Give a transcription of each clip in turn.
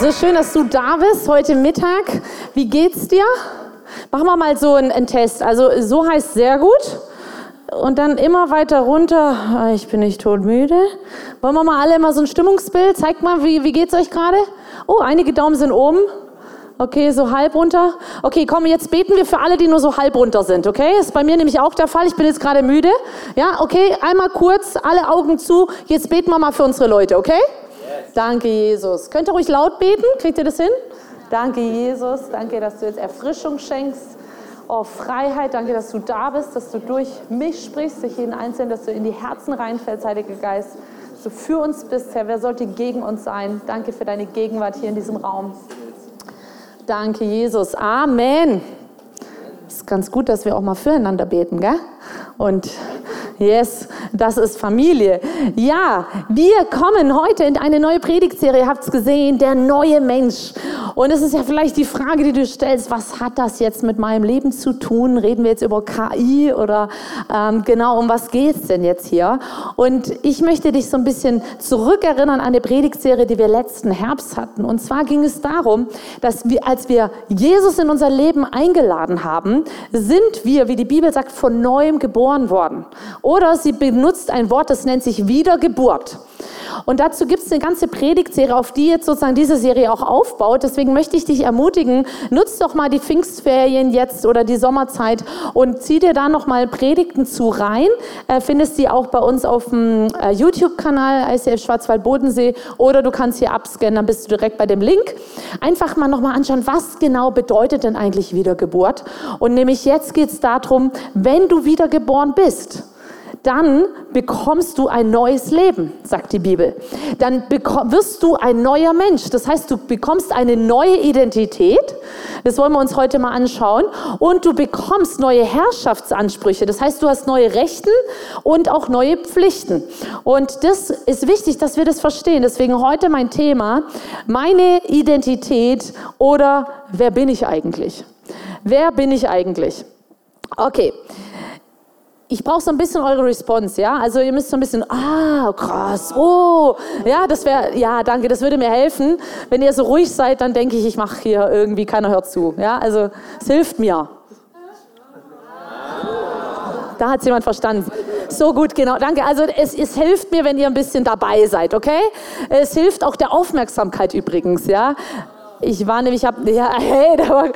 So schön, dass du da bist heute Mittag. Wie geht's dir? Machen wir mal so einen, einen Test. Also so heißt sehr gut. Und dann immer weiter runter. Ah, Ich bin nicht todmüde. Wollen wir mal alle mal so ein Stimmungsbild? Zeigt mal, wie, wie geht's euch gerade? Oh, einige Daumen sind oben. Okay, so halb runter. Okay, komm, jetzt beten wir für alle, die nur so halb runter sind, okay? Ist bei mir nämlich auch der Fall. Ich bin jetzt gerade müde. Ja, okay, einmal kurz, alle Augen zu. Jetzt beten wir mal für unsere Leute, okay? Danke, Jesus. Könnt ihr ruhig laut beten? Kriegt ihr das hin? Danke, Jesus. Danke, dass du jetzt Erfrischung schenkst. Oh, Freiheit. Danke, dass du da bist, dass du durch mich sprichst, durch jeden Einzelnen, dass du in die Herzen reinfällst, Heiliger Geist. Dass du für uns bist, Herr. Wer sollte gegen uns sein? Danke für deine Gegenwart hier in diesem Raum. Danke, Jesus. Amen. ist ganz gut, dass wir auch mal füreinander beten, gell? Und yes, das ist Familie. Ja, wir kommen heute in eine neue Predigtserie, habt es gesehen, der neue Mensch. Und es ist ja vielleicht die Frage, die du stellst, was hat das jetzt mit meinem Leben zu tun? Reden wir jetzt über KI oder ähm, genau, um was geht es denn jetzt hier? Und ich möchte dich so ein bisschen zurückerinnern an eine Predigtserie, die wir letzten Herbst hatten. Und zwar ging es darum, dass wir, als wir Jesus in unser Leben eingeladen haben, sind wir, wie die Bibel sagt, von neuem geboren worden. Oder sie benutzt ein Wort, das nennt sich Wiedergeburt. Und dazu gibt es eine ganze Predigtserie, auf die jetzt sozusagen diese Serie auch aufbaut. Deswegen möchte ich dich ermutigen, nutz doch mal die Pfingstferien jetzt oder die Sommerzeit und zieh dir da nochmal Predigten zu rein. Äh, findest die auch bei uns auf dem äh, YouTube-Kanal, ICF Schwarzwald-Bodensee, oder du kannst hier abscannen, dann bist du direkt bei dem Link. Einfach mal nochmal anschauen, was genau bedeutet denn eigentlich Wiedergeburt? Und nämlich jetzt geht es darum, wenn du wiedergeboren bist, dann bekommst du ein neues Leben, sagt die Bibel. Dann wirst du ein neuer Mensch. Das heißt, du bekommst eine neue Identität. Das wollen wir uns heute mal anschauen. Und du bekommst neue Herrschaftsansprüche. Das heißt, du hast neue Rechten und auch neue Pflichten. Und das ist wichtig, dass wir das verstehen. Deswegen heute mein Thema, meine Identität oder wer bin ich eigentlich? Wer bin ich eigentlich? Okay ich brauche so ein bisschen eure Response, ja? Also ihr müsst so ein bisschen, ah, krass, oh, ja, das wäre, ja, danke, das würde mir helfen. Wenn ihr so ruhig seid, dann denke ich, ich mache hier irgendwie, keiner hört zu, ja? Also es hilft mir. Da hat jemand verstanden. So gut, genau, danke. Also es, es hilft mir, wenn ihr ein bisschen dabei seid, okay? Es hilft auch der Aufmerksamkeit übrigens, ja? Ich war nämlich, hab, ja, hey, war,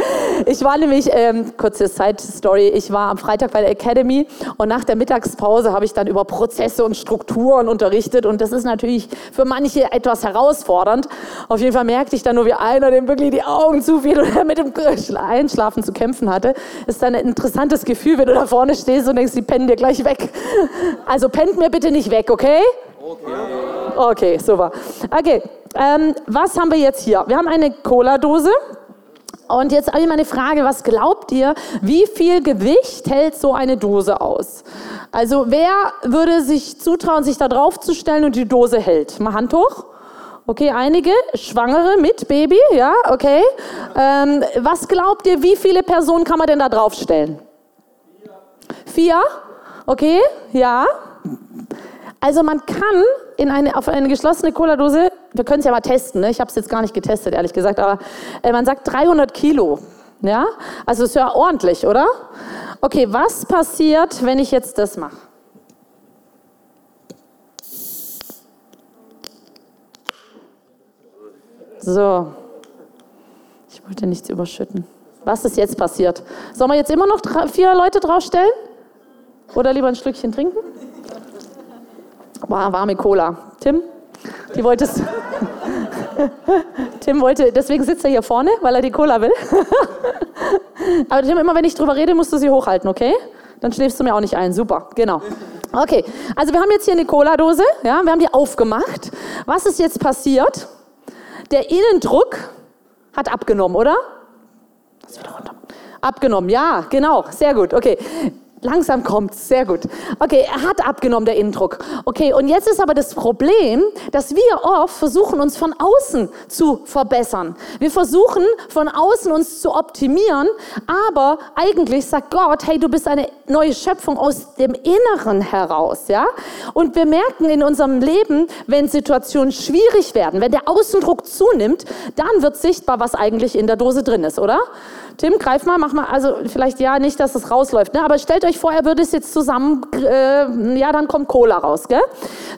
ich war nämlich, ähm, kurze Side-Story, ich war am Freitag bei der Academy und nach der Mittagspause habe ich dann über Prozesse und Strukturen unterrichtet und das ist natürlich für manche etwas herausfordernd. Auf jeden Fall merkte ich dann nur, wie einer dem wirklich die Augen zufiel und mit dem Einschlafen zu kämpfen hatte. Ist dann ein interessantes Gefühl, wenn du da vorne stehst und denkst, die pennen dir gleich weg. Also pennt mir bitte nicht weg, okay? Okay. Okay, super. Okay. Ähm, was haben wir jetzt hier? Wir haben eine Cola-Dose. Und jetzt habe ich mal eine Frage, was glaubt ihr, wie viel Gewicht hält so eine Dose aus? Also wer würde sich zutrauen, sich da drauf zu stellen und die Dose hält? Mal Hand hoch. Okay, einige. Schwangere mit Baby, ja, okay. Ähm, was glaubt ihr, wie viele Personen kann man denn da draufstellen? Vier. Vier? Okay, ja. Also man kann in eine, auf eine geschlossene Cola-Dose, wir können es ja mal testen, ne? ich habe es jetzt gar nicht getestet, ehrlich gesagt, aber äh, man sagt 300 Kilo. Ja? Also ist ja ordentlich, oder? Okay, was passiert, wenn ich jetzt das mache? So, ich wollte nichts überschütten. Was ist jetzt passiert? Sollen wir jetzt immer noch vier Leute draufstellen? Oder lieber ein Stückchen trinken? War warme Cola. Tim, die wolltest. Tim wollte, deswegen sitzt er hier vorne, weil er die Cola will. Aber Tim, immer wenn ich drüber rede, musst du sie hochhalten, okay? Dann schläfst du mir auch nicht ein. Super, genau. Okay, also wir haben jetzt hier eine Cola-Dose, ja, wir haben die aufgemacht. Was ist jetzt passiert? Der Innendruck hat abgenommen, oder? Das wieder runter. Abgenommen, ja, genau, sehr gut, okay. Langsam kommt, sehr gut. Okay, er hat abgenommen, der Innendruck. Okay, und jetzt ist aber das Problem, dass wir oft versuchen, uns von außen zu verbessern. Wir versuchen, von außen uns zu optimieren, aber eigentlich sagt Gott, hey, du bist eine neue Schöpfung aus dem Inneren heraus, ja? Und wir merken in unserem Leben, wenn Situationen schwierig werden, wenn der Außendruck zunimmt, dann wird sichtbar, was eigentlich in der Dose drin ist, oder? Tim, greif mal, mach mal, also vielleicht ja nicht, dass es rausläuft, ne? aber stellt euch vor, er würde es jetzt zusammen, äh, ja, dann kommt Cola raus, gell?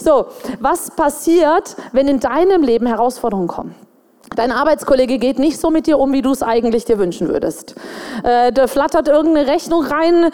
So, was passiert, wenn in deinem Leben Herausforderungen kommen? Dein Arbeitskollege geht nicht so mit dir um, wie du es eigentlich dir wünschen würdest. Äh, da flattert irgendeine Rechnung rein.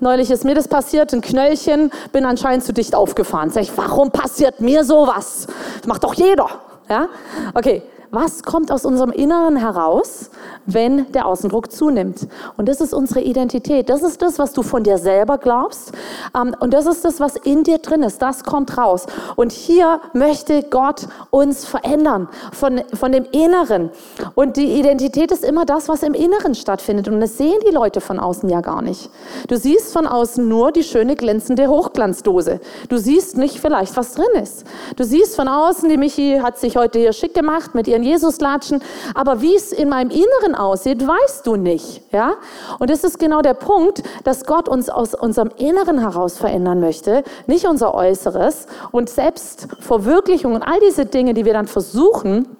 Neulich ist mir das passiert, ein Knöllchen, bin anscheinend zu dicht aufgefahren. Sag ich, warum passiert mir sowas? Macht doch jeder. Ja? Okay, was kommt aus unserem Inneren heraus, wenn der Außendruck zunimmt? Und das ist unsere Identität. Das ist das, was du von dir selber glaubst. Ähm, und das ist das, was in dir drin ist. Das kommt raus. Und hier möchte Gott uns verändern von, von dem Inneren. Und die Identität ist immer das, was im Inneren stattfindet. Und das sehen die Leute von außen ja gar nicht. Du siehst von außen nur die schöne glänzende Hochglanzdose. Du siehst nicht vielleicht, was drin ist. Du siehst von außen, die Michi hat sich heute hier schick gemacht mit ihren Jesus-Latschen. Aber wie es in meinem Inneren aussieht, weißt du nicht. Ja? Und das ist genau der Punkt, dass Gott uns aus unserem Inneren heraus verändern möchte, nicht unser Äußeres. Und Selbstverwirklichung und all diese Dinge, die wir dann versuchen,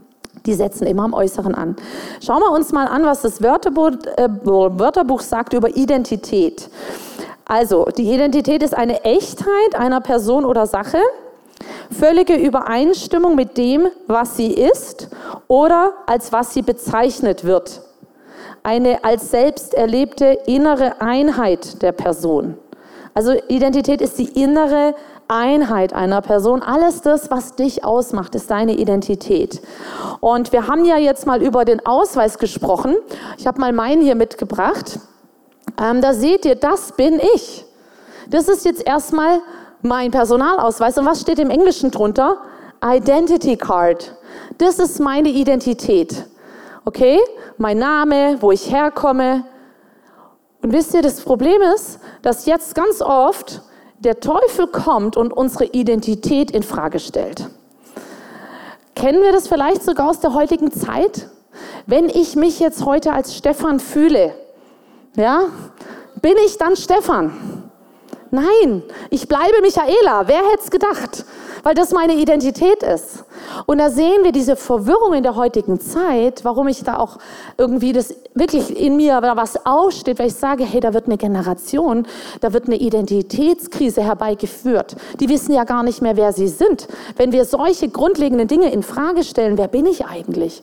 die setzen immer am Äußeren an. Schauen wir uns mal an, was das Wörterbuch, äh, Wörterbuch sagt über Identität. Also, die Identität ist eine Echtheit einer Person oder Sache, Völlige Übereinstimmung mit dem, was sie ist oder als was sie bezeichnet wird. Eine als selbst erlebte innere Einheit der Person. Also Identität ist die innere Einheit einer Person. Alles das, was dich ausmacht, ist deine Identität. Und wir haben ja jetzt mal über den Ausweis gesprochen. Ich habe mal meinen hier mitgebracht. Ähm, da seht ihr, das bin ich. Das ist jetzt erstmal mein Personalausweis. Und was steht im Englischen drunter? Identity Card. Das ist meine Identität. Okay? Mein Name, wo ich herkomme. Und wisst ihr, das Problem ist, dass jetzt ganz oft der Teufel kommt und unsere Identität in Frage stellt. Kennen wir das vielleicht sogar aus der heutigen Zeit? Wenn ich mich jetzt heute als Stefan fühle, ja, bin ich dann Stefan? Nein, ich bleibe Michaela. Wer hätte es gedacht? Weil das meine Identität ist. Und da sehen wir diese Verwirrung in der heutigen Zeit, warum ich da auch irgendwie das wirklich in mir was aussteht, weil ich sage, hey, da wird eine Generation, da wird eine Identitätskrise herbeigeführt. Die wissen ja gar nicht mehr, wer sie sind. Wenn wir solche grundlegenden Dinge in Frage stellen, wer bin ich eigentlich?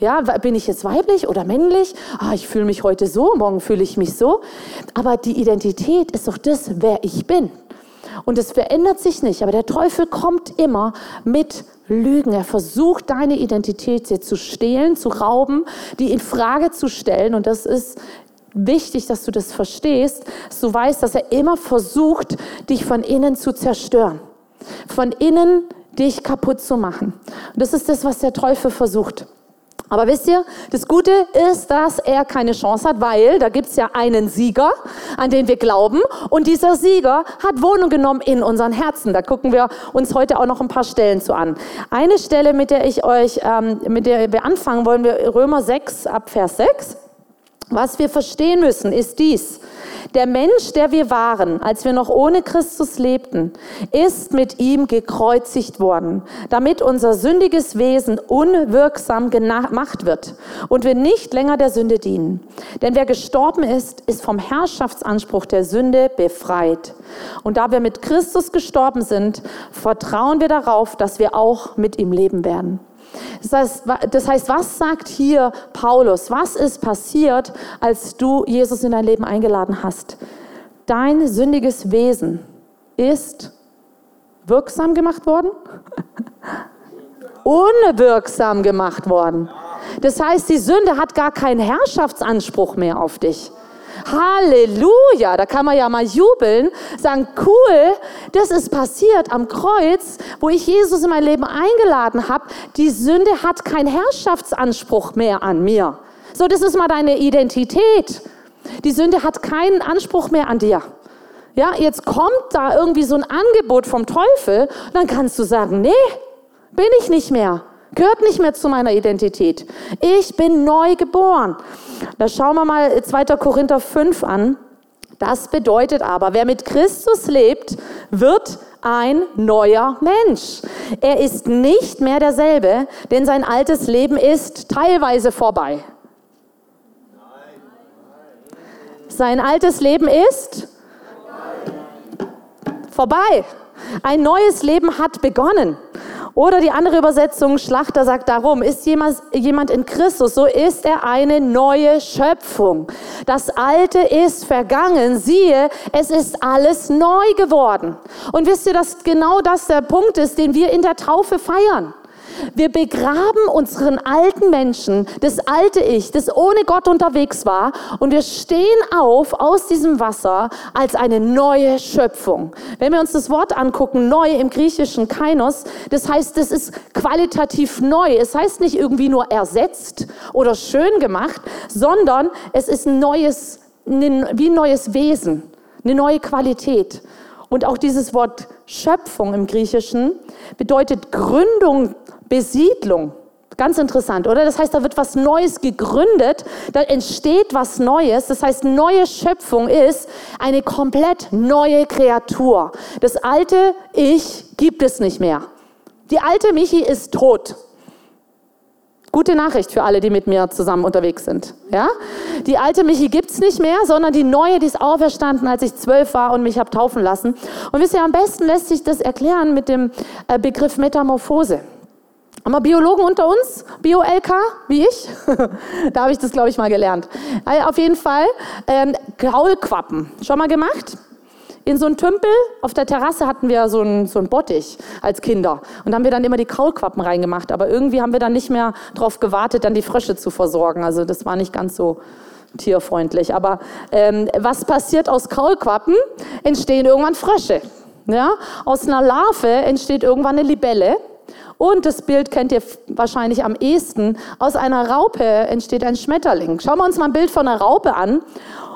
Ja, bin ich jetzt weiblich oder männlich? Ah, ich fühle mich heute so, morgen fühle ich mich so. Aber die Identität ist doch das, wer ich bin. Und es verändert sich nicht. Aber der Teufel kommt immer mit Lügen. Er versucht, deine Identität zu stehlen, zu rauben, die in Frage zu stellen. Und das ist wichtig, dass du das verstehst, dass du weißt, dass er immer versucht, dich von innen zu zerstören. Von innen dich kaputt zu machen. Und das ist das, was der Teufel versucht. Aber wisst ihr, das Gute ist, dass er keine Chance hat, weil da gibt's ja einen Sieger, an den wir glauben. Und dieser Sieger hat Wohnung genommen in unseren Herzen. Da gucken wir uns heute auch noch ein paar Stellen zu an. Eine Stelle, mit der ich euch, ähm, mit der wir anfangen wollen, wir Römer 6 ab Vers 6. Was wir verstehen müssen, ist dies. Der Mensch, der wir waren, als wir noch ohne Christus lebten, ist mit ihm gekreuzigt worden, damit unser sündiges Wesen unwirksam gemacht wird und wir nicht länger der Sünde dienen. Denn wer gestorben ist, ist vom Herrschaftsanspruch der Sünde befreit. Und da wir mit Christus gestorben sind, vertrauen wir darauf, dass wir auch mit ihm leben werden. Das heißt, das heißt, was sagt hier Paulus? Was ist passiert, als du Jesus in dein Leben eingeladen hast? Dein sündiges Wesen ist wirksam gemacht worden? Unwirksam gemacht worden. Das heißt, die Sünde hat gar keinen Herrschaftsanspruch mehr auf dich. Halleluja, da kann man ja mal jubeln, sagen, cool, das ist passiert am Kreuz, wo ich Jesus in mein Leben eingeladen habe. Die Sünde hat keinen Herrschaftsanspruch mehr an mir. So, das ist mal deine Identität. Die Sünde hat keinen Anspruch mehr an dir. Ja, jetzt kommt da irgendwie so ein Angebot vom Teufel, dann kannst du sagen, nee, bin ich nicht mehr. Gehört nicht mehr zu meiner Identität. Ich bin neu geboren. Da schauen wir mal 2. Korinther 5 an. Das bedeutet aber, wer mit Christus lebt, wird ein neuer Mensch. Er ist nicht mehr derselbe, denn sein altes Leben ist teilweise vorbei. Sein altes Leben ist vorbei. Ein neues Leben hat begonnen. Oder die andere Übersetzung, Schlachter sagt darum, ist jemand, in Christus, so ist er eine neue Schöpfung. Das Alte ist vergangen, siehe, es ist alles neu geworden. Und wisst ihr, dass genau das der Punkt ist, den wir in der Taufe feiern? Wir begraben unseren alten Menschen, das alte Ich, das ohne Gott unterwegs war, und wir stehen auf aus diesem Wasser als eine neue Schöpfung. Wenn wir uns das Wort angucken, neu im griechischen Kainos, das heißt, das ist qualitativ neu. Es heißt nicht irgendwie nur ersetzt oder schön gemacht, sondern es ist ein neues, wie ein neues Wesen, eine neue Qualität. Und auch dieses Wort Schöpfung im Griechischen bedeutet Gründung Besiedlung. Ganz interessant, oder? Das heißt, da wird was Neues gegründet, da entsteht was Neues. Das heißt, neue Schöpfung ist eine komplett neue Kreatur. Das alte Ich gibt es nicht mehr. Die alte Michi ist tot. Gute Nachricht für alle, die mit mir zusammen unterwegs sind. Ja? Die alte Michi gibt es nicht mehr, sondern die neue, die ist auferstanden, als ich zwölf war und mich habe taufen lassen. Und wisst ihr, am besten lässt sich das erklären mit dem äh, Begriff Metamorphose. Haben wir Biologen unter uns? Bio-LK, wie ich? da habe ich das, glaube ich, mal gelernt. Also auf jeden Fall ähm, Kaulquappen. Schon mal gemacht? In so einem Tümpel auf der Terrasse hatten wir so einen, so einen Bottich als Kinder. Und haben wir dann immer die Kaulquappen reingemacht. Aber irgendwie haben wir dann nicht mehr darauf gewartet, dann die Frösche zu versorgen. Also das war nicht ganz so tierfreundlich. Aber ähm, was passiert aus Kaulquappen? Entstehen irgendwann Frösche. Ja? Aus einer Larve entsteht irgendwann eine Libelle. Und das Bild kennt ihr wahrscheinlich am ehesten. Aus einer Raupe entsteht ein Schmetterling. Schauen wir uns mal ein Bild von einer Raupe an.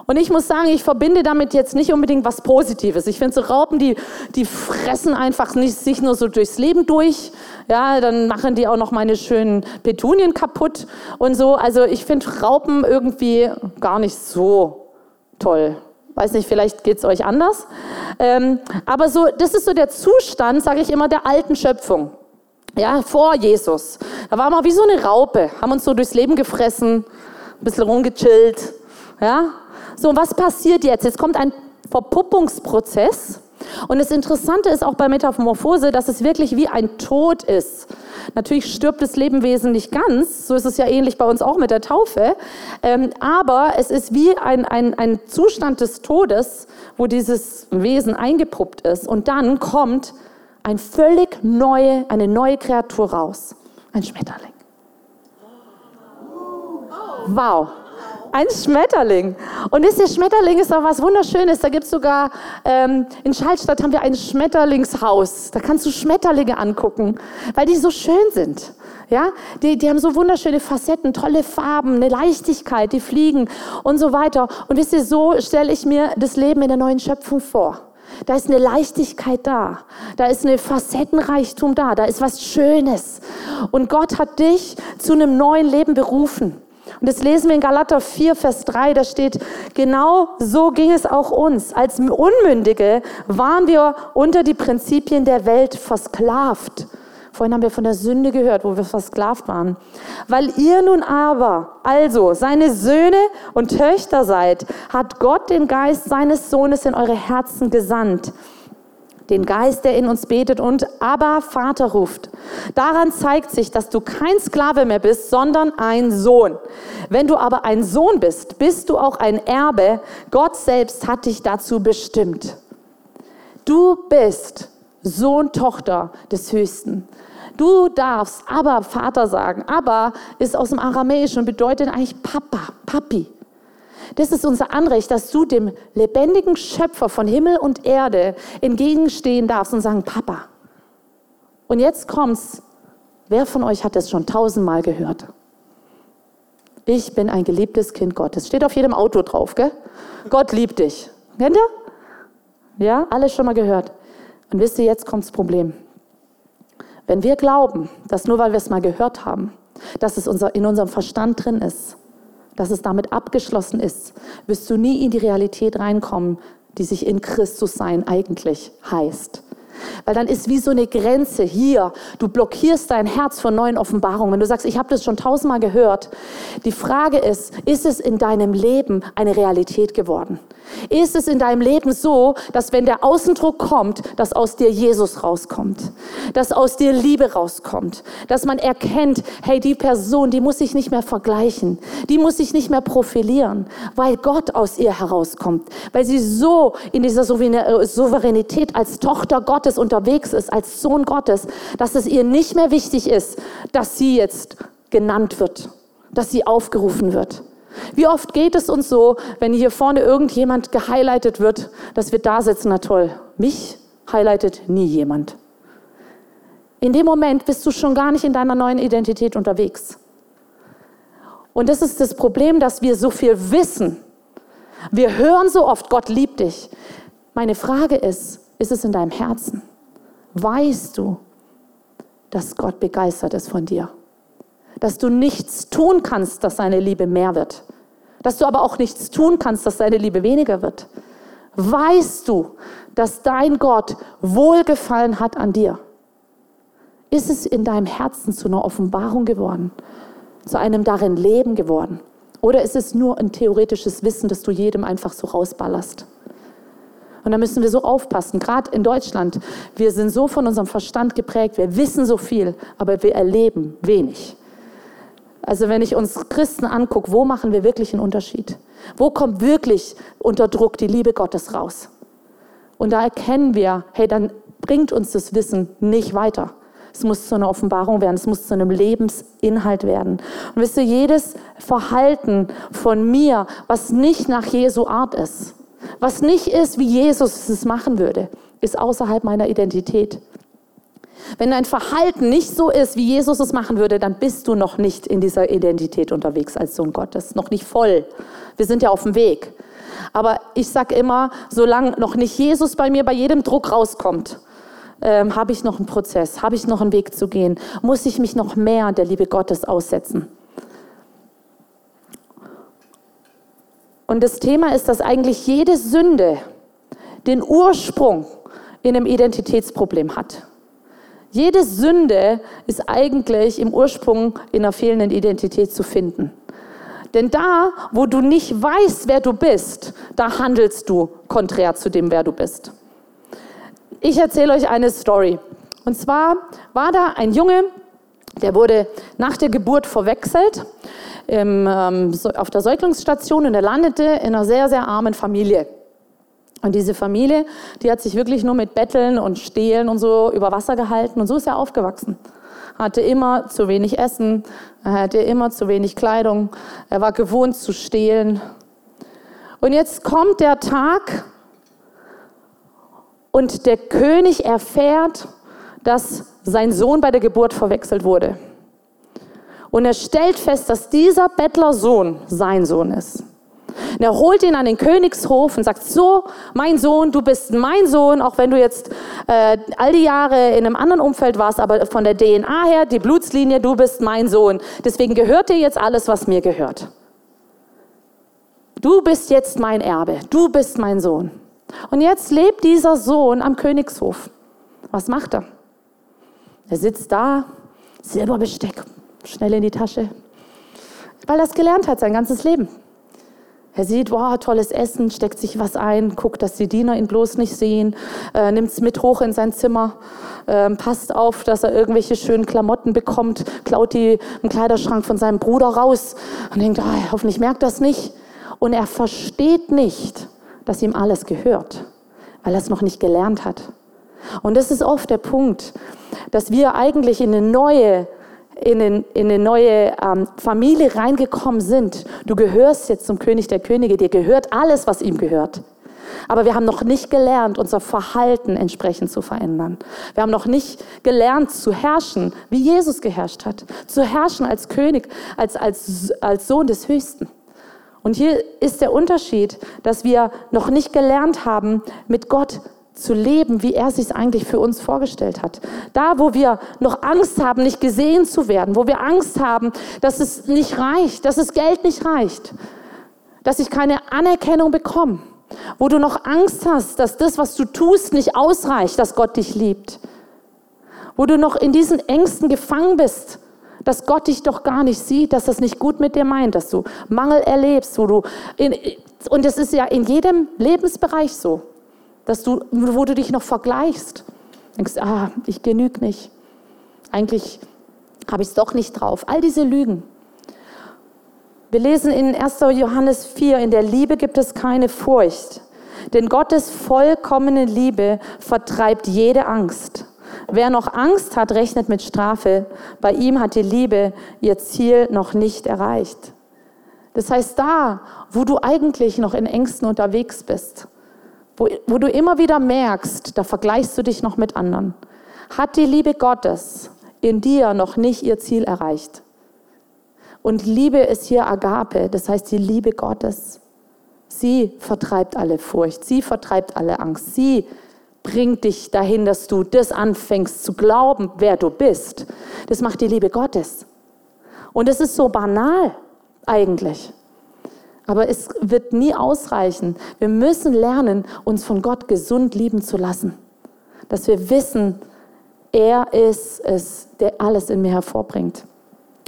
Und ich muss sagen, ich verbinde damit jetzt nicht unbedingt was Positives. Ich finde so Raupen, die, die fressen einfach nicht sich nur so durchs Leben durch. Ja, dann machen die auch noch meine schönen Petunien kaputt und so. Also ich finde Raupen irgendwie gar nicht so toll. Weiß nicht, vielleicht geht es euch anders. Ähm, aber so, das ist so der Zustand, sage ich immer, der alten Schöpfung. Ja, vor Jesus. Da waren wir wie so eine Raupe, haben uns so durchs Leben gefressen, ein bisschen rumgechillt. Ja? So, was passiert jetzt? Jetzt kommt ein Verpuppungsprozess. Und das Interessante ist auch bei Metamorphose, dass es wirklich wie ein Tod ist. Natürlich stirbt das Lebewesen nicht ganz, so ist es ja ähnlich bei uns auch mit der Taufe, ähm, aber es ist wie ein, ein, ein Zustand des Todes, wo dieses Wesen eingepuppt ist. Und dann kommt ein völlig neue, eine neue Kreatur raus. Ein Schmetterling. Wow. Ein Schmetterling. Und der Schmetterling ist auch was Wunderschönes. Da gibt es sogar, ähm, in Schallstadt haben wir ein Schmetterlingshaus. Da kannst du Schmetterlinge angucken, weil die so schön sind. Ja, die, die haben so wunderschöne Facetten, tolle Farben, eine Leichtigkeit, die fliegen und so weiter. Und wisst ihr, so stelle ich mir das Leben in der neuen Schöpfung vor. Da ist eine Leichtigkeit da. Da ist eine Facettenreichtum da. Da ist was Schönes. Und Gott hat dich zu einem neuen Leben berufen. Und das lesen wir in Galater 4, Vers 3, da steht, genau so ging es auch uns. Als Unmündige waren wir unter die Prinzipien der Welt versklavt. Vorhin haben wir von der Sünde gehört, wo wir versklavt waren. Weil ihr nun aber, also seine Söhne und Töchter seid, hat Gott den Geist seines Sohnes in eure Herzen gesandt. Den Geist, der in uns betet und aber Vater ruft. Daran zeigt sich, dass du kein Sklave mehr bist, sondern ein Sohn. Wenn du aber ein Sohn bist, bist du auch ein Erbe. Gott selbst hat dich dazu bestimmt. Du bist Sohn, Tochter des Höchsten. Du darfst aber Vater sagen. Aber ist aus dem Aramäischen und bedeutet eigentlich Papa, Papi. Das ist unser Anrecht, dass du dem lebendigen Schöpfer von Himmel und Erde entgegenstehen darfst und sagen, Papa. Und jetzt kommt's. Wer von euch hat das schon tausendmal gehört? Ich bin ein geliebtes Kind Gottes. Steht auf jedem Auto drauf, gell? Gott liebt dich. Kennt ihr? Ja, alles schon mal gehört. Und wisst ihr, jetzt kommt das Problem. Wenn wir glauben, dass nur weil wir es mal gehört haben, dass es in unserem Verstand drin ist, dass es damit abgeschlossen ist, wirst du nie in die Realität reinkommen, die sich in Christus sein eigentlich heißt. Weil dann ist wie so eine Grenze hier. Du blockierst dein Herz von neuen Offenbarungen. Wenn du sagst, ich habe das schon tausendmal gehört. Die Frage ist, ist es in deinem Leben eine Realität geworden? Ist es in deinem Leben so, dass wenn der Außendruck kommt, dass aus dir Jesus rauskommt? Dass aus dir Liebe rauskommt? Dass man erkennt, hey, die Person, die muss sich nicht mehr vergleichen. Die muss sich nicht mehr profilieren, weil Gott aus ihr herauskommt. Weil sie so in dieser Souveränität als Tochter Gottes unterwegs ist, als Sohn Gottes, dass es ihr nicht mehr wichtig ist, dass sie jetzt genannt wird, dass sie aufgerufen wird wie oft geht es uns so, wenn hier vorne irgendjemand gehighlightet wird, dass wir da sitzen, na toll, mich highlightet nie jemand. In dem Moment bist du schon gar nicht in deiner neuen Identität unterwegs. Und das ist das Problem, dass wir so viel wissen. Wir hören so oft, Gott liebt dich. Meine Frage ist, ist es in deinem Herzen? Weißt du, dass Gott begeistert ist von dir? dass du nichts tun kannst, dass seine Liebe mehr wird. Dass du aber auch nichts tun kannst, dass seine Liebe weniger wird. Weißt du, dass dein Gott Wohlgefallen hat an dir? Ist es in deinem Herzen zu einer Offenbarung geworden? Zu einem darin Leben geworden? Oder ist es nur ein theoretisches Wissen, das du jedem einfach so rausballerst? Und da müssen wir so aufpassen, gerade in Deutschland. Wir sind so von unserem Verstand geprägt, wir wissen so viel, aber wir erleben wenig. Also wenn ich uns Christen angucke, wo machen wir wirklich einen Unterschied? Wo kommt wirklich unter Druck die Liebe Gottes raus? Und da erkennen wir, hey, dann bringt uns das Wissen nicht weiter. Es muss zu einer Offenbarung werden, es muss zu einem Lebensinhalt werden. Und wisst ihr, jedes Verhalten von mir, was nicht nach Jesu Art ist, was nicht ist, wie Jesus es machen würde, ist außerhalb meiner Identität. Wenn dein Verhalten nicht so ist, wie Jesus es machen würde, dann bist du noch nicht in dieser Identität unterwegs als Sohn Gottes, noch nicht voll. Wir sind ja auf dem Weg. Aber ich sage immer, solange noch nicht Jesus bei mir bei jedem Druck rauskommt, ähm, habe ich noch einen Prozess, habe ich noch einen Weg zu gehen, muss ich mich noch mehr der Liebe Gottes aussetzen. Und das Thema ist, dass eigentlich jede Sünde den Ursprung in einem Identitätsproblem hat. Jede Sünde ist eigentlich im Ursprung in einer fehlenden Identität zu finden. Denn da, wo du nicht weißt, wer du bist, da handelst du konträr zu dem, wer du bist. Ich erzähle euch eine Story. Und zwar war da ein Junge, der wurde nach der Geburt verwechselt im, ähm, auf der Säuglingsstation und er landete in einer sehr, sehr armen Familie. Und diese Familie, die hat sich wirklich nur mit Betteln und Stehlen und so über Wasser gehalten. Und so ist er aufgewachsen. Hatte immer zu wenig Essen, hatte immer zu wenig Kleidung, er war gewohnt zu stehlen. Und jetzt kommt der Tag und der König erfährt, dass sein Sohn bei der Geburt verwechselt wurde. Und er stellt fest, dass dieser Bettlersohn sein Sohn ist. Und er holt ihn an den Königshof und sagt, so, mein Sohn, du bist mein Sohn, auch wenn du jetzt äh, all die Jahre in einem anderen Umfeld warst, aber von der DNA her, die Blutslinie, du bist mein Sohn. Deswegen gehört dir jetzt alles, was mir gehört. Du bist jetzt mein Erbe, du bist mein Sohn. Und jetzt lebt dieser Sohn am Königshof. Was macht er? Er sitzt da, Silberbesteck, schnell in die Tasche, weil er es gelernt hat sein ganzes Leben. Er sieht, wow, tolles Essen, steckt sich was ein, guckt, dass die Diener ihn bloß nicht sehen, äh, nimmt es mit hoch in sein Zimmer, äh, passt auf, dass er irgendwelche schönen Klamotten bekommt, klaut die im Kleiderschrank von seinem Bruder raus und denkt, ah, hoffentlich merkt das nicht. Und er versteht nicht, dass ihm alles gehört, weil er es noch nicht gelernt hat. Und das ist oft der Punkt, dass wir eigentlich in eine neue in, in eine neue ähm, Familie reingekommen sind. Du gehörst jetzt zum König der Könige, dir gehört alles, was ihm gehört. Aber wir haben noch nicht gelernt, unser Verhalten entsprechend zu verändern. Wir haben noch nicht gelernt zu herrschen, wie Jesus geherrscht hat. Zu herrschen als König, als, als, als Sohn des Höchsten. Und hier ist der Unterschied, dass wir noch nicht gelernt haben, mit Gott zu leben, wie er sich eigentlich für uns vorgestellt hat. Da, wo wir noch Angst haben, nicht gesehen zu werden, wo wir Angst haben, dass es nicht reicht, dass das Geld nicht reicht, dass ich keine Anerkennung bekomme, wo du noch Angst hast, dass das, was du tust, nicht ausreicht, dass Gott dich liebt, wo du noch in diesen Ängsten gefangen bist, dass Gott dich doch gar nicht sieht, dass das nicht gut mit dir meint, dass du Mangel erlebst, wo du in, und es ist ja in jedem Lebensbereich so dass du, wo du dich noch vergleichst. Denkst, ah, ich genüge nicht. Eigentlich habe ich es doch nicht drauf. All diese Lügen. Wir lesen in 1. Johannes 4, in der Liebe gibt es keine Furcht. Denn Gottes vollkommene Liebe vertreibt jede Angst. Wer noch Angst hat, rechnet mit Strafe. Bei ihm hat die Liebe ihr Ziel noch nicht erreicht. Das heißt, da, wo du eigentlich noch in Ängsten unterwegs bist, wo, wo du immer wieder merkst, da vergleichst du dich noch mit anderen, hat die Liebe Gottes in dir noch nicht ihr Ziel erreicht. Und Liebe ist hier Agape, das heißt die Liebe Gottes. Sie vertreibt alle Furcht, sie vertreibt alle Angst, sie bringt dich dahin, dass du das anfängst zu glauben, wer du bist. Das macht die Liebe Gottes. Und es ist so banal eigentlich. Aber es wird nie ausreichen. Wir müssen lernen, uns von Gott gesund lieben zu lassen. Dass wir wissen, er ist es, der alles in mir hervorbringt.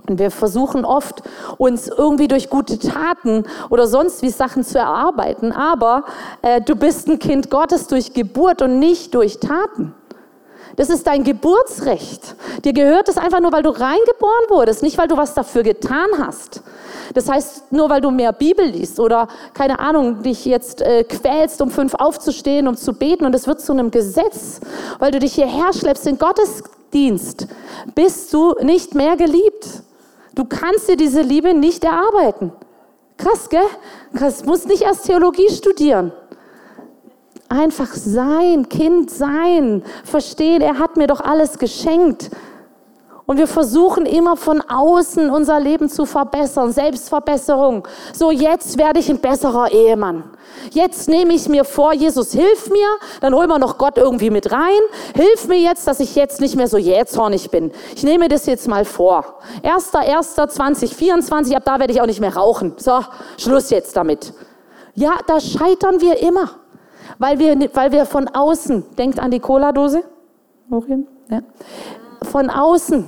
Und wir versuchen oft, uns irgendwie durch gute Taten oder sonst wie Sachen zu erarbeiten. Aber äh, du bist ein Kind Gottes durch Geburt und nicht durch Taten. Das ist dein Geburtsrecht. Dir gehört es einfach nur, weil du reingeboren wurdest, nicht weil du was dafür getan hast. Das heißt, nur weil du mehr Bibel liest oder, keine Ahnung, dich jetzt äh, quälst, um fünf aufzustehen, um zu beten und es wird zu einem Gesetz, weil du dich hierher schleppst in Gottesdienst, bist du nicht mehr geliebt. Du kannst dir diese Liebe nicht erarbeiten. Krass, gell? Krass, musst nicht erst Theologie studieren. Einfach sein, Kind sein, verstehen, er hat mir doch alles geschenkt. Und wir versuchen immer von außen unser Leben zu verbessern, Selbstverbesserung. So, jetzt werde ich ein besserer Ehemann. Jetzt nehme ich mir vor, Jesus, hilf mir, dann holen wir noch Gott irgendwie mit rein. Hilf mir jetzt, dass ich jetzt nicht mehr so jähzornig bin. Ich nehme das jetzt mal vor. 1.1.2024, ab da werde ich auch nicht mehr rauchen. So, Schluss jetzt damit. Ja, da scheitern wir immer, weil wir, weil wir von außen, denkt an die Cola-Dose, ja. von außen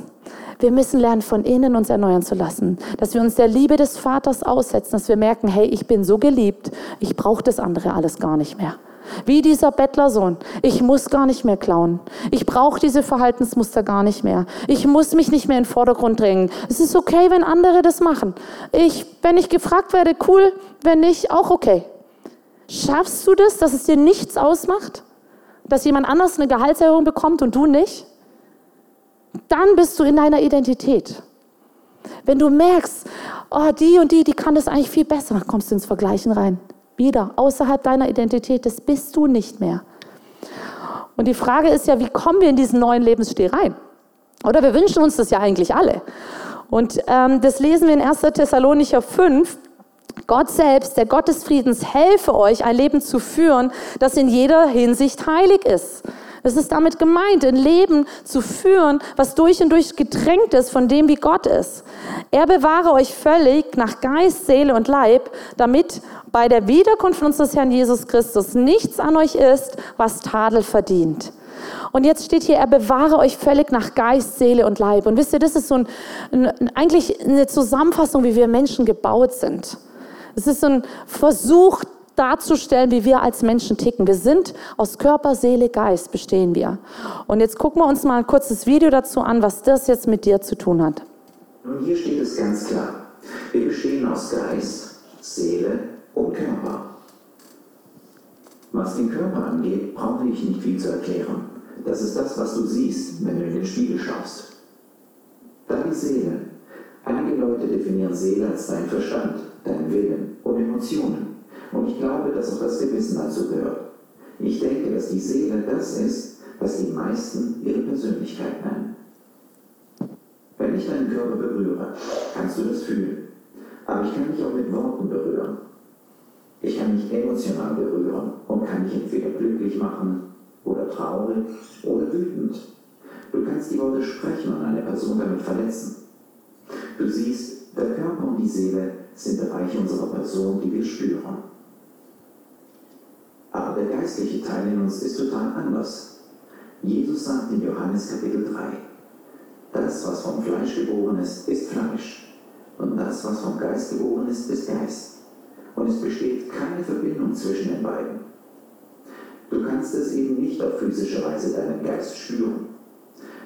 wir müssen lernen, von innen uns erneuern zu lassen. Dass wir uns der Liebe des Vaters aussetzen, dass wir merken, hey, ich bin so geliebt, ich brauche das andere alles gar nicht mehr. Wie dieser Bettlersohn. Ich muss gar nicht mehr klauen. Ich brauche diese Verhaltensmuster gar nicht mehr. Ich muss mich nicht mehr in den Vordergrund drängen. Es ist okay, wenn andere das machen. Ich, wenn ich gefragt werde, cool. Wenn nicht, auch okay. Schaffst du das, dass es dir nichts ausmacht? Dass jemand anders eine Gehaltserhöhung bekommt und du nicht? dann bist du in deiner Identität. Wenn du merkst, oh, die und die, die kann das eigentlich viel besser, dann kommst du ins Vergleichen rein. Wieder außerhalb deiner Identität, das bist du nicht mehr. Und die Frage ist ja, wie kommen wir in diesen neuen Lebensstil rein? Oder wir wünschen uns das ja eigentlich alle. Und ähm, das lesen wir in 1. Thessalonicher 5. Gott selbst, der Gott des Friedens, helfe euch, ein Leben zu führen, das in jeder Hinsicht heilig ist. Es ist damit gemeint, ein Leben zu führen, was durch und durch gedrängt ist von dem, wie Gott ist. Er bewahre euch völlig nach Geist, Seele und Leib, damit bei der Wiederkunft unseres Herrn Jesus Christus nichts an euch ist, was Tadel verdient. Und jetzt steht hier, er bewahre euch völlig nach Geist, Seele und Leib. Und wisst ihr, das ist so ein, ein, eigentlich eine Zusammenfassung, wie wir Menschen gebaut sind. Es ist ein Versuch, darzustellen, wie wir als Menschen ticken. Wir sind aus Körper, Seele, Geist bestehen wir. Und jetzt gucken wir uns mal ein kurzes Video dazu an, was das jetzt mit dir zu tun hat. Nun hier steht es ganz klar. Wir bestehen aus Geist, Seele und Körper. Was den Körper angeht, brauche ich nicht viel zu erklären. Das ist das, was du siehst, wenn du in den Spiegel schaust. Dann die Seele. Einige Leute definieren Seele als dein Verstand, dein Willen und Emotionen. Und ich glaube, dass auch das Gewissen dazu gehört. Ich denke, dass die Seele das ist, was die meisten ihre Persönlichkeit nennen. Wenn ich deinen Körper berühre, kannst du das fühlen. Aber ich kann mich auch mit Worten berühren. Ich kann mich emotional berühren und kann mich entweder glücklich machen oder traurig oder wütend. Du kannst die Worte sprechen und eine Person damit verletzen. Du siehst, der Körper und die Seele sind Bereiche unserer Person, die wir spüren. Aber der geistliche Teil in uns ist total anders. Jesus sagt in Johannes Kapitel 3, das, was vom Fleisch geboren ist, ist Fleisch. Und das, was vom Geist geboren ist, ist Geist. Und es besteht keine Verbindung zwischen den beiden. Du kannst es eben nicht auf physische Weise deinen Geist spüren.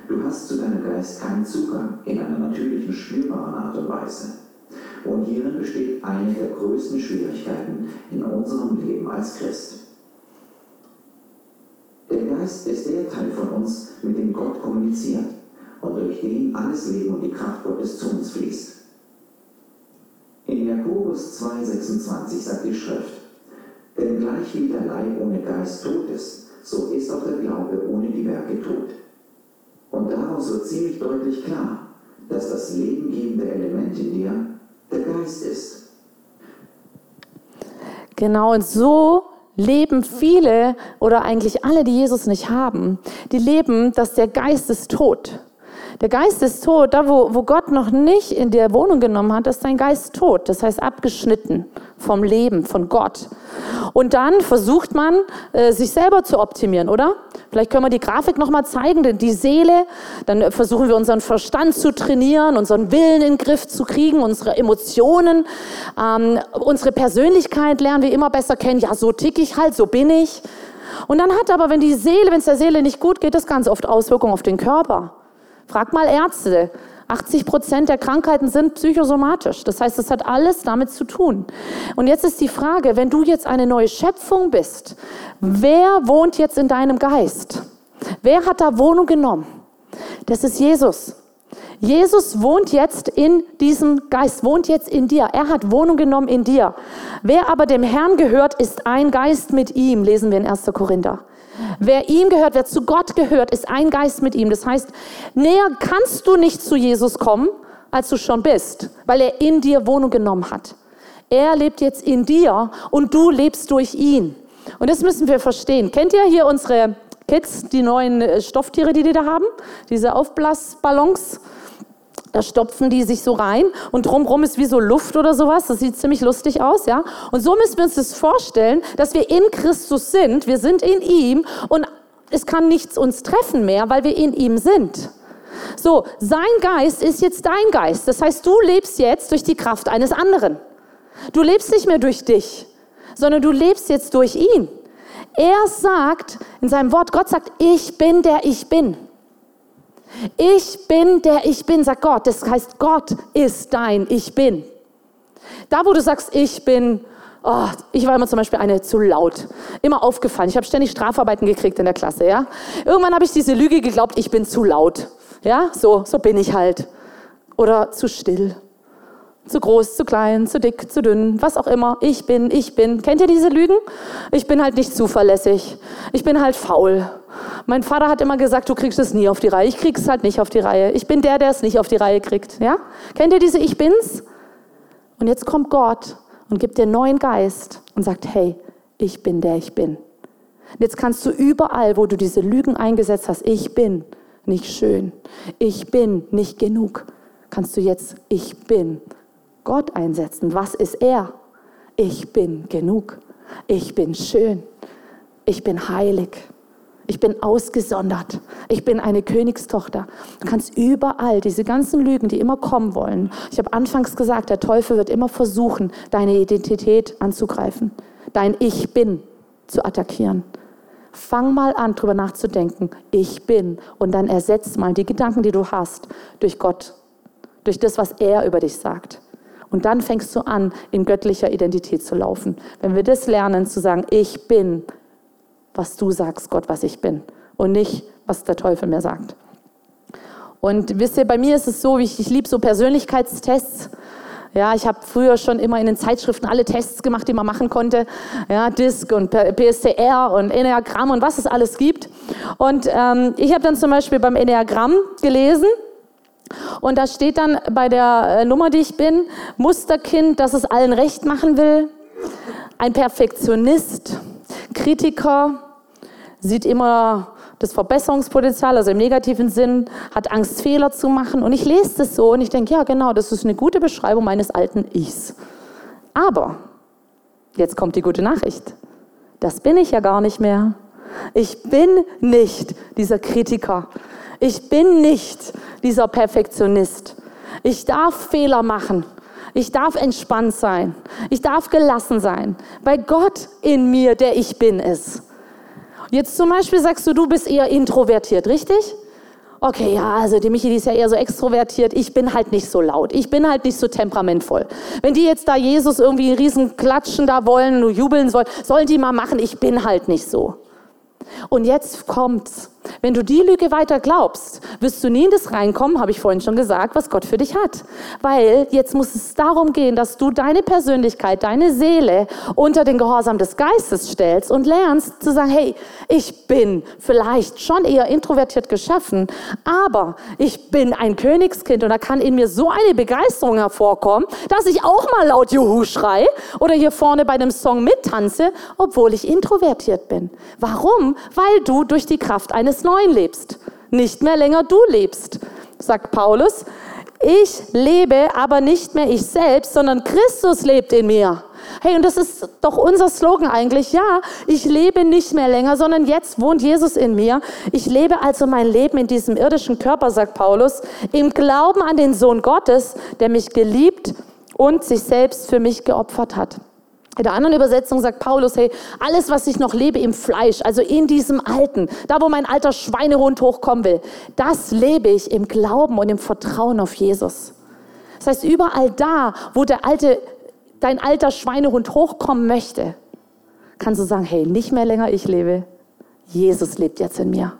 Du hast zu deinem Geist keinen Zugang in einer natürlichen, spürbaren Art und Weise. Und hierin besteht eine der größten Schwierigkeiten in unserem Leben als Christ. Der Geist ist der Teil von uns, mit dem Gott kommuniziert und durch den alles Leben und die Kraft Gottes zu uns fließt. In Jakobus 2,26 sagt die Schrift, denn gleich wie der Leib ohne Geist tot ist, so ist auch der Glaube ohne die Werke tot. Und daraus wird ziemlich deutlich klar, dass das lebengebende Element in dir der Geist ist. Genau, und so leben viele oder eigentlich alle, die Jesus nicht haben. Die leben, dass der Geist ist tot. Der Geist ist tot. Da, wo, wo Gott noch nicht in der Wohnung genommen hat, ist dein Geist tot. Das heißt abgeschnitten vom Leben, von Gott. Und dann versucht man, äh, sich selber zu optimieren, oder? Vielleicht können wir die Grafik nochmal zeigen, denn die Seele, dann versuchen wir unseren Verstand zu trainieren, unseren Willen in den Griff zu kriegen, unsere Emotionen, ähm, unsere Persönlichkeit lernen wir immer besser kennen. Ja, so tick ich halt, so bin ich. Und dann hat aber, wenn die Seele, wenn es der Seele nicht gut geht, das ganz oft Auswirkungen auf den Körper. Frag mal Ärzte. 80 Prozent der Krankheiten sind psychosomatisch. Das heißt, es hat alles damit zu tun. Und jetzt ist die Frage, wenn du jetzt eine neue Schöpfung bist, wer wohnt jetzt in deinem Geist? Wer hat da Wohnung genommen? Das ist Jesus. Jesus wohnt jetzt in diesem Geist, wohnt jetzt in dir. Er hat Wohnung genommen in dir. Wer aber dem Herrn gehört, ist ein Geist mit ihm, lesen wir in 1. Korinther. Wer ihm gehört, wer zu Gott gehört, ist ein Geist mit ihm. Das heißt, näher kannst du nicht zu Jesus kommen, als du schon bist, weil er in dir Wohnung genommen hat. Er lebt jetzt in dir und du lebst durch ihn. Und das müssen wir verstehen. Kennt ihr hier unsere Kids, die neuen äh, Stofftiere, die die da haben? Diese Aufblasballons? Da stopfen die sich so rein und drumherum ist wie so Luft oder sowas. Das sieht ziemlich lustig aus, ja. Und so müssen wir uns das vorstellen, dass wir in Christus sind. Wir sind in ihm und es kann nichts uns treffen mehr, weil wir in ihm sind. So, sein Geist ist jetzt dein Geist. Das heißt, du lebst jetzt durch die Kraft eines anderen. Du lebst nicht mehr durch dich, sondern du lebst jetzt durch ihn. Er sagt in seinem Wort, Gott sagt, ich bin der ich bin. Ich bin der ich bin, sagt Gott. Das heißt, Gott ist dein Ich bin. Da, wo du sagst, ich bin, oh, ich war immer zum Beispiel eine zu laut, immer aufgefallen. Ich habe ständig Strafarbeiten gekriegt in der Klasse, ja. Irgendwann habe ich diese Lüge geglaubt, ich bin zu laut, ja. So, so bin ich halt. Oder zu still. Zu groß, zu klein, zu dick, zu dünn, was auch immer. Ich bin, ich bin. Kennt ihr diese Lügen? Ich bin halt nicht zuverlässig. Ich bin halt faul. Mein Vater hat immer gesagt, du kriegst es nie auf die Reihe. Ich krieg's halt nicht auf die Reihe. Ich bin der, der es nicht auf die Reihe kriegt. Ja? Kennt ihr diese Ich bin's? Und jetzt kommt Gott und gibt dir neuen Geist und sagt, hey, ich bin der ich bin. Und jetzt kannst du überall, wo du diese Lügen eingesetzt hast, ich bin nicht schön, ich bin nicht genug, kannst du jetzt ich bin Gott einsetzen. Was ist er? Ich bin genug. Ich bin schön. Ich bin heilig. Ich bin ausgesondert. Ich bin eine Königstochter. Du kannst überall diese ganzen Lügen, die immer kommen wollen. Ich habe anfangs gesagt, der Teufel wird immer versuchen, deine Identität anzugreifen, dein Ich bin zu attackieren. Fang mal an, darüber nachzudenken. Ich bin. Und dann ersetz mal die Gedanken, die du hast, durch Gott, durch das, was er über dich sagt. Und dann fängst du an, in göttlicher Identität zu laufen. Wenn wir das lernen, zu sagen, ich bin, was du sagst, Gott, was ich bin. Und nicht, was der Teufel mir sagt. Und wisst ihr, bei mir ist es so, ich, ich liebe so Persönlichkeitstests. Ja, ich habe früher schon immer in den Zeitschriften alle Tests gemacht, die man machen konnte. Ja, DISC und PSCR und Enneagramm und was es alles gibt. Und ähm, ich habe dann zum Beispiel beim Enneagramm gelesen, Und da steht dann bei der äh, Nummer, die ich bin, Musterkind, das es allen recht machen will, ein Perfektionist, Kritiker, sieht immer das Verbesserungspotenzial, also im negativen Sinn, hat Angst, Fehler zu machen. Und ich lese das so und ich denke, ja, genau, das ist eine gute Beschreibung meines alten Ichs. Aber, jetzt kommt die gute Nachricht, das bin ich ja gar nicht mehr. Ich bin nicht dieser Kritiker. Ich bin nicht dieser Perfektionist. Ich darf Fehler machen. Ich darf entspannt sein. Ich darf gelassen sein, weil Gott in mir, der ich bin, ist. Jetzt zum Beispiel sagst du, du bist eher introvertiert, richtig? Okay, ja, also die Michi, die ist ja eher so extrovertiert. Ich bin halt nicht so laut. Ich bin halt nicht so temperamentvoll. Wenn die jetzt da Jesus irgendwie riesen Klatschen da wollen, nur jubeln sollen, sollen die mal machen. Ich bin halt nicht so. Und jetzt kommt's. Wenn du die Lüge weiter glaubst, wirst du nie in das reinkommen, habe ich vorhin schon gesagt, was Gott für dich hat. Weil jetzt muss es darum gehen, dass du deine Persönlichkeit, deine Seele unter den Gehorsam des Geistes stellst und lernst zu sagen, hey, ich bin vielleicht schon eher introvertiert geschaffen, aber ich bin ein Königskind und da kann in mir so eine Begeisterung hervorkommen, dass ich auch mal laut Juhu schrei oder hier vorne bei dem Song mittanze, obwohl ich introvertiert bin. Warum? Weil du durch die Kraft eines eines Neuen lebst. Nicht mehr länger du lebst, sagt Paulus. Ich lebe aber nicht mehr ich selbst, sondern Christus lebt in mir. Hey, und das ist doch unser Slogan eigentlich. Ja, ich lebe nicht mehr länger, sondern jetzt wohnt Jesus in mir. Ich lebe also mein Leben in diesem irdischen Körper, sagt Paulus, im Glauben an den Sohn Gottes, der mich geliebt und sich selbst für mich geopfert hat. In der anderen Übersetzung sagt Paulus, hey, alles, was ich noch lebe im Fleisch, also in diesem Alten, da wo mein alter Schweinehund hochkommen will, das lebe ich im Glauben und im Vertrauen auf Jesus. Das heißt, überall da, wo der alte, dein alter Schweinehund hochkommen möchte, kannst du sagen, hey, nicht mehr länger ich lebe, Jesus lebt jetzt in mir.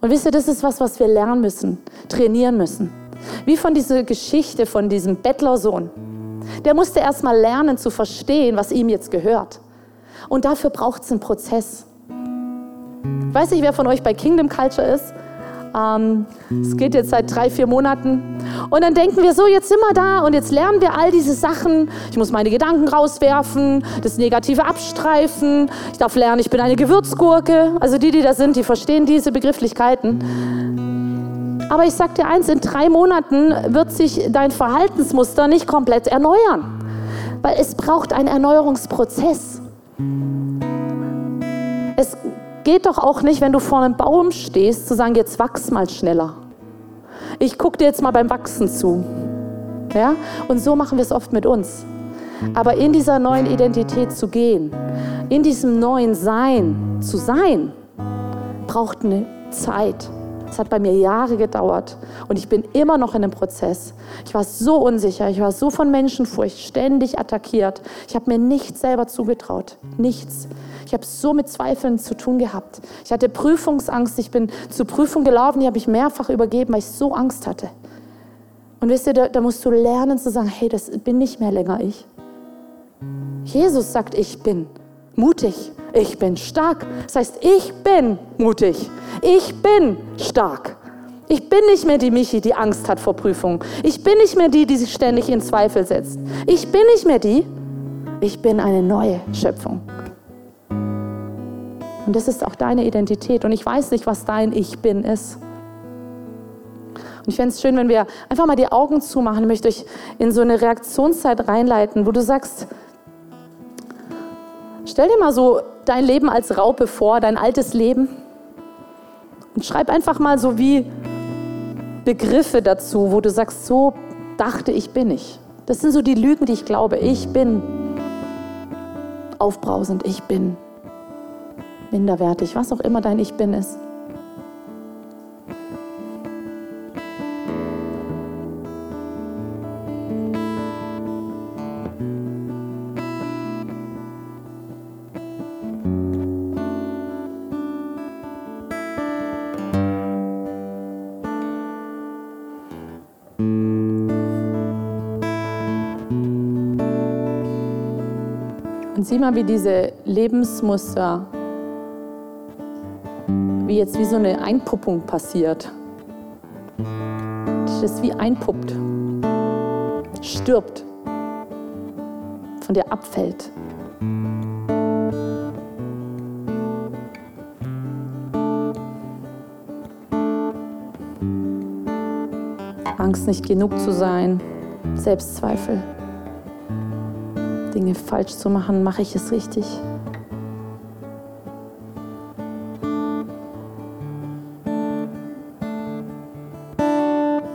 Und wisst ihr, das ist was, was wir lernen müssen, trainieren müssen. Wie von dieser Geschichte von diesem Bettlersohn. Der musste erst mal lernen zu verstehen, was ihm jetzt gehört. Und dafür braucht es einen Prozess. Ich weiß nicht, wer von euch bei Kingdom Culture ist. Ähm, es geht jetzt seit drei, vier Monaten. Und dann denken wir so, jetzt sind wir da und jetzt lernen wir all diese Sachen. Ich muss meine Gedanken rauswerfen, das Negative abstreifen. Ich darf lernen, ich bin eine Gewürzgurke. Also die, die da sind, die verstehen diese Begrifflichkeiten. Aber ich sage dir eins, in drei Monaten wird sich dein Verhaltensmuster nicht komplett erneuern, weil es braucht einen Erneuerungsprozess. Es geht doch auch nicht, wenn du vor einem Baum stehst, zu sagen, jetzt wachs mal schneller. Ich gucke dir jetzt mal beim Wachsen zu. Ja? Und so machen wir es oft mit uns. Aber in dieser neuen Identität zu gehen, in diesem neuen Sein zu sein, braucht eine Zeit. Es hat bei mir Jahre gedauert und ich bin immer noch in einem Prozess. Ich war so unsicher, ich war so von Menschenfurcht ständig attackiert. Ich habe mir nichts selber zugetraut, nichts. Ich habe so mit Zweifeln zu tun gehabt. Ich hatte Prüfungsangst, ich bin zur Prüfung gelaufen, die habe ich mehrfach übergeben, weil ich so Angst hatte. Und wisst ihr, da, da musst du lernen zu sagen, hey, das bin nicht mehr länger ich. Jesus sagt, ich bin mutig, ich bin stark. Das heißt, ich bin mutig. Ich bin stark. Ich bin nicht mehr die Michi, die Angst hat vor Prüfungen. Ich bin nicht mehr die, die sich ständig in Zweifel setzt. Ich bin nicht mehr die. Ich bin eine neue Schöpfung. Und das ist auch deine Identität. Und ich weiß nicht, was dein Ich bin ist. Und ich fände es schön, wenn wir einfach mal die Augen zumachen. Ich möchte euch in so eine Reaktionszeit reinleiten, wo du sagst, stell dir mal so dein Leben als Raupe vor, dein altes Leben. Und schreib einfach mal so wie Begriffe dazu, wo du sagst, so dachte ich bin ich. Das sind so die Lügen, die ich glaube. Ich bin aufbrausend, ich bin minderwertig, was auch immer dein Ich bin ist. Sieh mal, wie diese Lebensmuster, wie jetzt wie so eine Einpuppung passiert. das wie einpuppt, stirbt, von dir abfällt. Angst, nicht genug zu sein, Selbstzweifel, Dinge falsch zu machen, mache ich es richtig?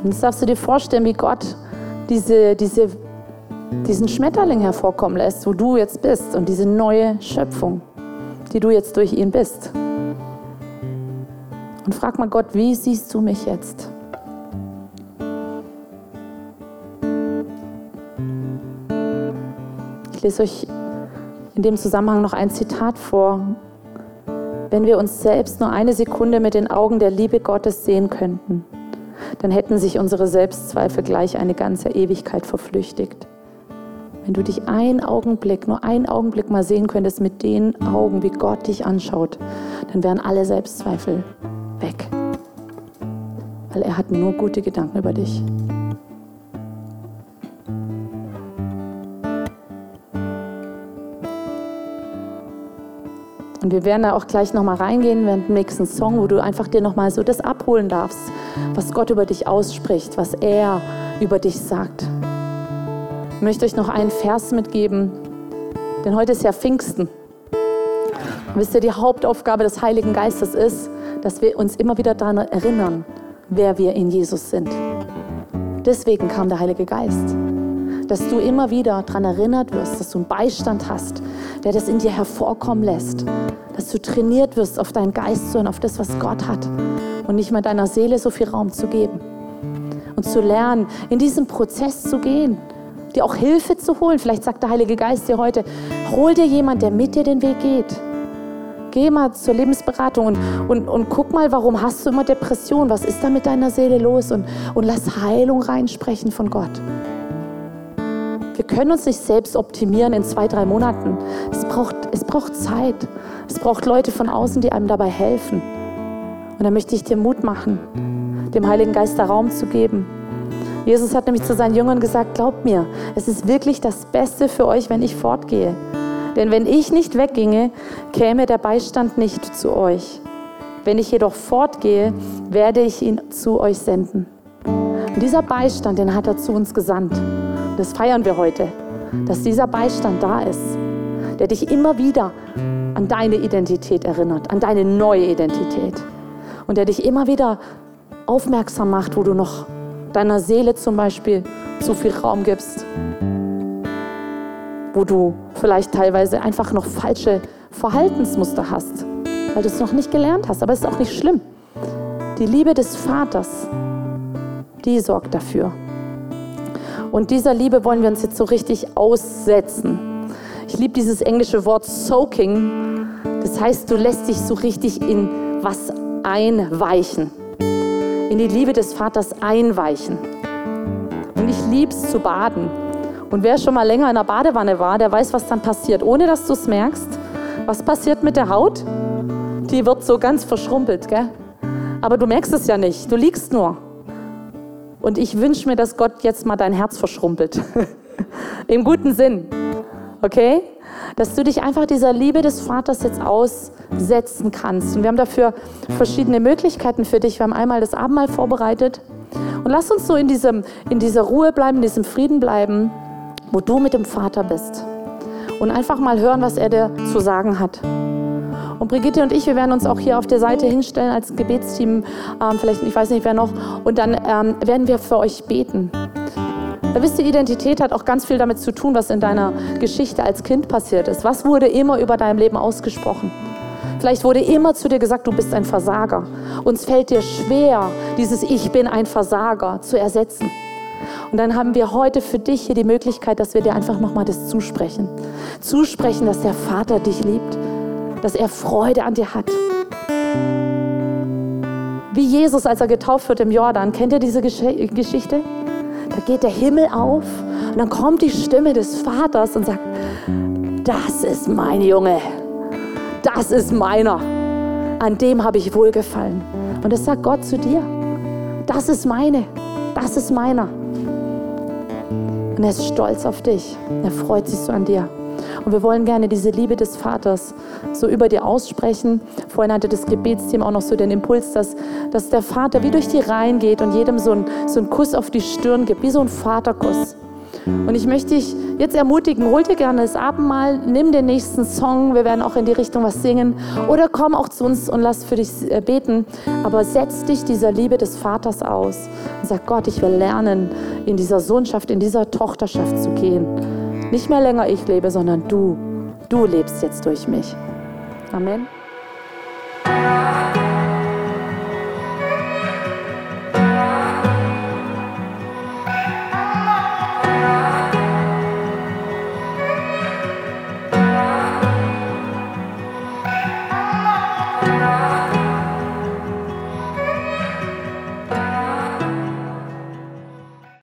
Und jetzt darfst du dir vorstellen, wie Gott diese, diese, diesen Schmetterling hervorkommen lässt, wo du jetzt bist und diese neue Schöpfung, die du jetzt durch ihn bist. Und frag mal Gott, wie siehst du mich jetzt? Ich lese euch in dem Zusammenhang noch ein Zitat vor. Wenn wir uns selbst nur eine Sekunde mit den Augen der Liebe Gottes sehen könnten, dann hätten sich unsere Selbstzweifel gleich eine ganze Ewigkeit verflüchtigt. Wenn du dich einen Augenblick, nur einen Augenblick mal sehen könntest mit den Augen, wie Gott dich anschaut, dann wären alle Selbstzweifel weg. Weil er hat nur gute Gedanken über dich. Und wir werden da auch gleich nochmal reingehen während dem nächsten Song, wo du einfach dir nochmal so das abholen darfst, was Gott über dich ausspricht, was er über dich sagt. Ich möchte euch noch einen Vers mitgeben, denn heute ist ja Pfingsten. Wisst ihr, die Hauptaufgabe des Heiligen Geistes ist, dass wir uns immer wieder daran erinnern, wer wir in Jesus sind. Deswegen kam der Heilige Geist. Dass du immer wieder daran erinnert wirst, dass du einen Beistand hast, der das in dir hervorkommen lässt. Dass du trainiert wirst, auf deinen Geist zu hören, auf das, was Gott hat. Und nicht mal deiner Seele so viel Raum zu geben. Und zu lernen, in diesen Prozess zu gehen. Dir auch Hilfe zu holen. Vielleicht sagt der Heilige Geist dir heute, hol dir jemand, der mit dir den Weg geht. Geh mal zur Lebensberatung und, und, und guck mal, warum hast du immer Depression? Was ist da mit deiner Seele los? Und, und lass Heilung reinsprechen von Gott. Wir können uns nicht selbst optimieren in zwei, drei Monaten. Es braucht, es braucht Zeit. Es braucht Leute von außen, die einem dabei helfen. Und da möchte ich dir Mut machen, dem Heiligen Geist da Raum zu geben. Jesus hat nämlich zu seinen Jüngern gesagt, glaubt mir, es ist wirklich das Beste für euch, wenn ich fortgehe. Denn wenn ich nicht wegginge, käme der Beistand nicht zu euch. Wenn ich jedoch fortgehe, werde ich ihn zu euch senden. Und dieser Beistand, den hat er zu uns gesandt. Das feiern wir heute, dass dieser Beistand da ist, der dich immer wieder an deine Identität erinnert, an deine neue Identität. Und der dich immer wieder aufmerksam macht, wo du noch deiner Seele zum Beispiel zu viel Raum gibst. Wo du vielleicht teilweise einfach noch falsche Verhaltensmuster hast, weil du es noch nicht gelernt hast. Aber es ist auch nicht schlimm. Die Liebe des Vaters, die sorgt dafür. Und dieser Liebe wollen wir uns jetzt so richtig aussetzen. Ich liebe dieses englische Wort soaking. Das heißt, du lässt dich so richtig in was einweichen. In die Liebe des Vaters einweichen. Und ich liebe es zu baden. Und wer schon mal länger in der Badewanne war, der weiß, was dann passiert, ohne dass du es merkst. Was passiert mit der Haut? Die wird so ganz verschrumpelt, gell? Aber du merkst es ja nicht, du liegst nur. Und ich wünsche mir, dass Gott jetzt mal dein Herz verschrumpelt. Im guten Sinn. Okay? Dass du dich einfach dieser Liebe des Vaters jetzt aussetzen kannst. Und wir haben dafür verschiedene Möglichkeiten für dich. Wir haben einmal das Abendmahl vorbereitet. Und lass uns so in, diesem, in dieser Ruhe bleiben, in diesem Frieden bleiben, wo du mit dem Vater bist. Und einfach mal hören, was er dir zu sagen hat. Und Brigitte und ich, wir werden uns auch hier auf der Seite hinstellen als Gebetsteam, ähm, vielleicht, ich weiß nicht wer noch, und dann ähm, werden wir für euch beten. Da wisst ihr, Identität hat auch ganz viel damit zu tun, was in deiner Geschichte als Kind passiert ist. Was wurde immer über deinem Leben ausgesprochen? Vielleicht wurde immer zu dir gesagt, du bist ein Versager. Uns fällt dir schwer, dieses Ich bin ein Versager zu ersetzen. Und dann haben wir heute für dich hier die Möglichkeit, dass wir dir einfach nochmal das zusprechen. Zusprechen, dass der Vater dich liebt, dass er Freude an dir hat. Wie Jesus, als er getauft wird im Jordan, kennt ihr diese Gesch Geschichte? Da geht der Himmel auf und dann kommt die Stimme des Vaters und sagt, das ist mein Junge, das ist meiner, an dem habe ich wohlgefallen. Und das sagt Gott zu dir, das ist meine, das ist meiner. Und er ist stolz auf dich. Er freut sich so an dir. Und wir wollen gerne diese Liebe des Vaters so über dir aussprechen. Vorhin hatte das Gebetsteam auch noch so den Impuls, dass, dass der Vater wie durch die Reihen geht und jedem so einen so Kuss auf die Stirn gibt, wie so ein Vaterkuss. Und ich möchte dich jetzt ermutigen, hol dir gerne das Abendmahl, nimm den nächsten Song, wir werden auch in die Richtung was singen oder komm auch zu uns und lass für dich äh, beten, aber setz dich dieser Liebe des Vaters aus und sag Gott, ich will lernen, in dieser Sohnschaft, in dieser Tochterschaft zu gehen. Nicht mehr länger ich lebe, sondern du, du lebst jetzt durch mich. Amen.